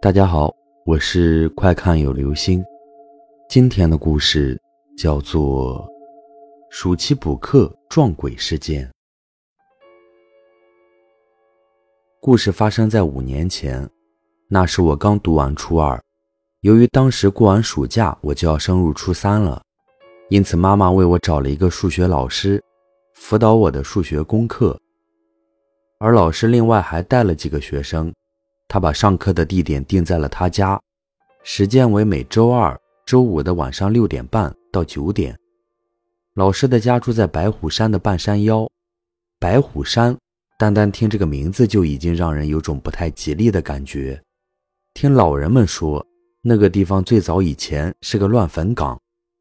大家好，我是快看有流星。今天的故事叫做《暑期补课撞鬼事件》。故事发生在五年前，那时我刚读完初二，由于当时过完暑假我就要升入初三了，因此妈妈为我找了一个数学老师，辅导我的数学功课。而老师另外还带了几个学生，他把上课的地点定在了他家，时间为每周二、周五的晚上六点半到九点。老师的家住在白虎山的半山腰，白虎山，单单听这个名字就已经让人有种不太吉利的感觉。听老人们说，那个地方最早以前是个乱坟岗，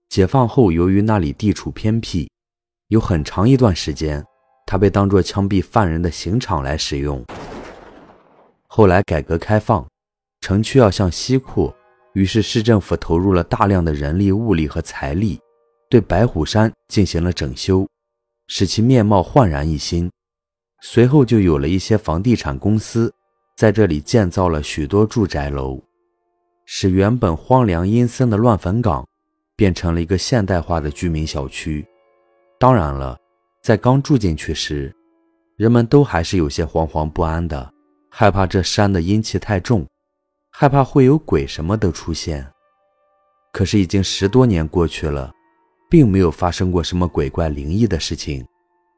解放后由于那里地处偏僻，有很长一段时间。它被当作枪毙犯人的刑场来使用。后来改革开放，城区要向西扩，于是市政府投入了大量的人力、物力和财力，对白虎山进行了整修，使其面貌焕然一新。随后就有了一些房地产公司在这里建造了许多住宅楼，使原本荒凉阴森的乱坟岗变成了一个现代化的居民小区。当然了。在刚住进去时，人们都还是有些惶惶不安的，害怕这山的阴气太重，害怕会有鬼什么的出现。可是已经十多年过去了，并没有发生过什么鬼怪灵异的事情，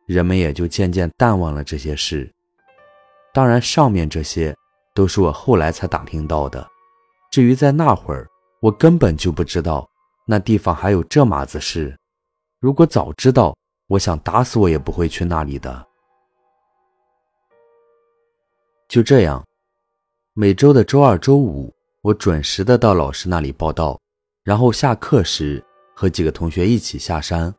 人们也就渐渐淡忘了这些事。当然，上面这些都是我后来才打听到的。至于在那会儿，我根本就不知道那地方还有这码子事。如果早知道，我想打死我也不会去那里的。就这样，每周的周二、周五，我准时的到老师那里报道，然后下课时和几个同学一起下山，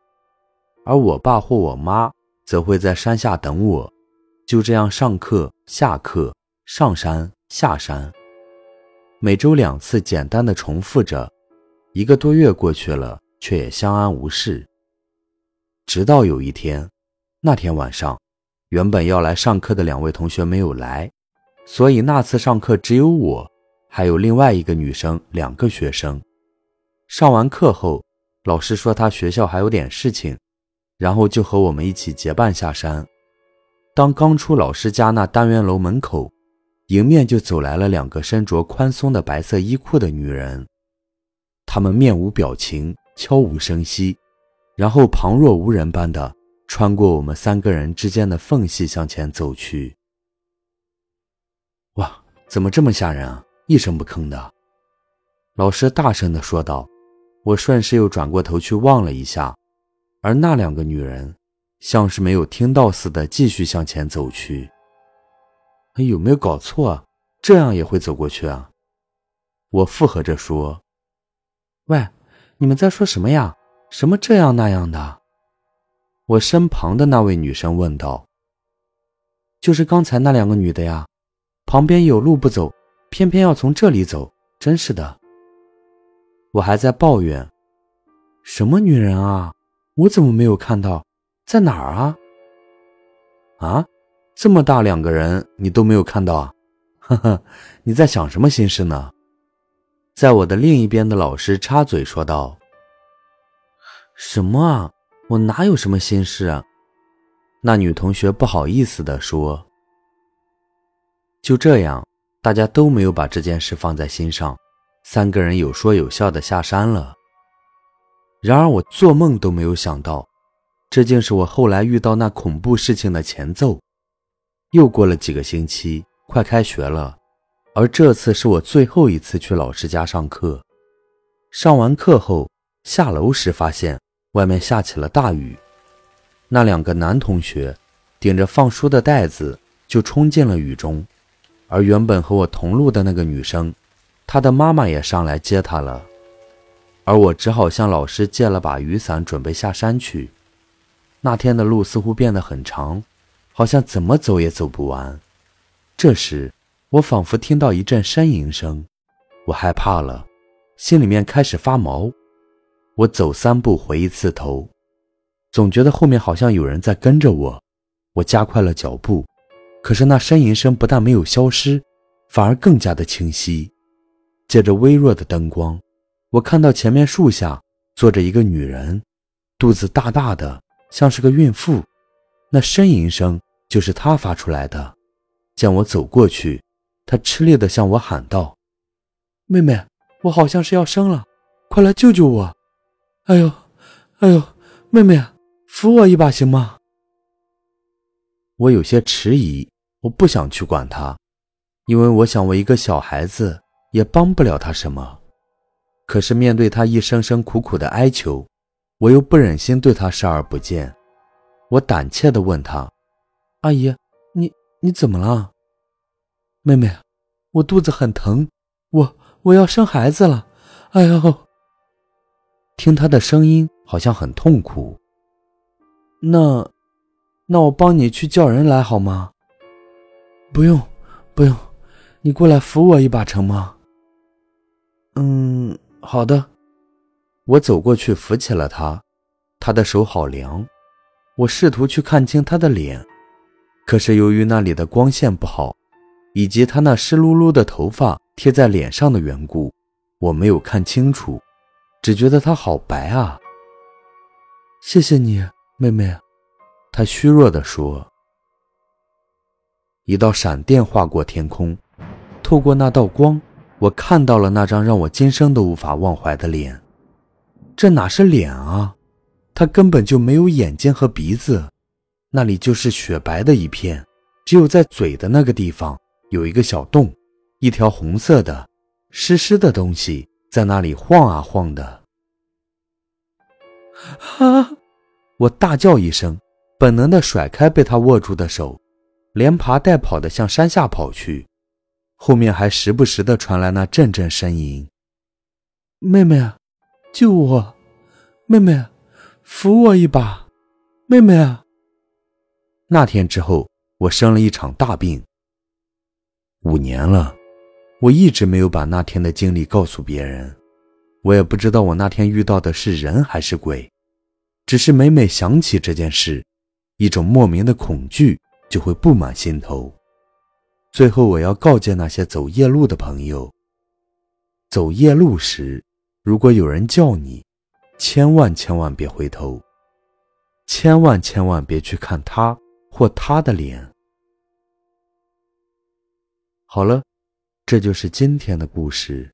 而我爸或我妈则会在山下等我。就这样上课、下课、上山、下山，每周两次，简单的重复着。一个多月过去了，却也相安无事。直到有一天，那天晚上，原本要来上课的两位同学没有来，所以那次上课只有我，还有另外一个女生，两个学生。上完课后，老师说他学校还有点事情，然后就和我们一起结伴下山。当刚出老师家那单元楼门口，迎面就走来了两个身着宽松的白色衣裤的女人，她们面无表情，悄无声息。然后旁若无人般的穿过我们三个人之间的缝隙向前走去。怎么这么吓人啊！一声不吭的，老师大声的说道。我顺势又转过头去望了一下，而那两个女人像是没有听到似的，继续向前走去。有没有搞错？这样也会走过去啊？我附和着说：“喂，你们在说什么呀？”什么这样那样的？我身旁的那位女生问道。就是刚才那两个女的呀，旁边有路不走，偏偏要从这里走，真是的。我还在抱怨，什么女人啊？我怎么没有看到？在哪儿啊？啊，这么大两个人你都没有看到啊？呵呵，你在想什么心事呢？在我的另一边的老师插嘴说道。什么啊！我哪有什么心事啊？那女同学不好意思地说。就这样，大家都没有把这件事放在心上，三个人有说有笑的下山了。然而，我做梦都没有想到，这竟是我后来遇到那恐怖事情的前奏。又过了几个星期，快开学了，而这次是我最后一次去老师家上课。上完课后，下楼时发现。外面下起了大雨，那两个男同学顶着放书的袋子就冲进了雨中，而原本和我同路的那个女生，她的妈妈也上来接她了，而我只好向老师借了把雨伞，准备下山去。那天的路似乎变得很长，好像怎么走也走不完。这时，我仿佛听到一阵呻吟声，我害怕了，心里面开始发毛。我走三步回一次头，总觉得后面好像有人在跟着我。我加快了脚步，可是那呻吟声不但没有消失，反而更加的清晰。借着微弱的灯光，我看到前面树下坐着一个女人，肚子大大的，像是个孕妇。那呻吟声就是她发出来的。见我走过去，她吃力地向我喊道：“妹妹，我好像是要生了，快来救救我！哎呦，哎呦，妹妹，扶我一把行吗？”我有些迟疑，我不想去管他。因为我想，我一个小孩子也帮不了他什么。可是面对他一声声苦苦的哀求，我又不忍心对他视而不见。我胆怯地问他：“阿姨，你你怎么了？”妹妹，我肚子很疼，我我要生孩子了。哎呦！听他的声音好像很痛苦。那，那我帮你去叫人来好吗？不用，不用。你过来扶我一把成吗？嗯，好的。我走过去扶起了他，他的手好凉。我试图去看清他的脸，可是由于那里的光线不好，以及他那湿漉漉的头发贴在脸上的缘故，我没有看清楚，只觉得他好白啊。谢谢你，妹妹。他虚弱地说。一道闪电划过天空。透过那道光，我看到了那张让我今生都无法忘怀的脸。这哪是脸啊？他根本就没有眼睛和鼻子，那里就是雪白的一片，只有在嘴的那个地方有一个小洞，一条红色的、湿湿的东西在那里晃啊晃的。啊！我大叫一声，本能的甩开被他握住的手，连爬带跑的向山下跑去。后面还时不时的传来那阵阵呻吟。妹妹，救我！妹妹，扶我一把！妹妹啊！那天之后，我生了一场大病。五年了，我一直没有把那天的经历告诉别人。我也不知道我那天遇到的是人还是鬼，只是每每想起这件事，一种莫名的恐惧就会布满心头。最后，我要告诫那些走夜路的朋友：走夜路时，如果有人叫你，千万千万别回头，千万千万别去看他或他的脸。好了，这就是今天的故事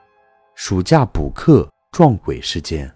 ——暑假补课撞鬼事件。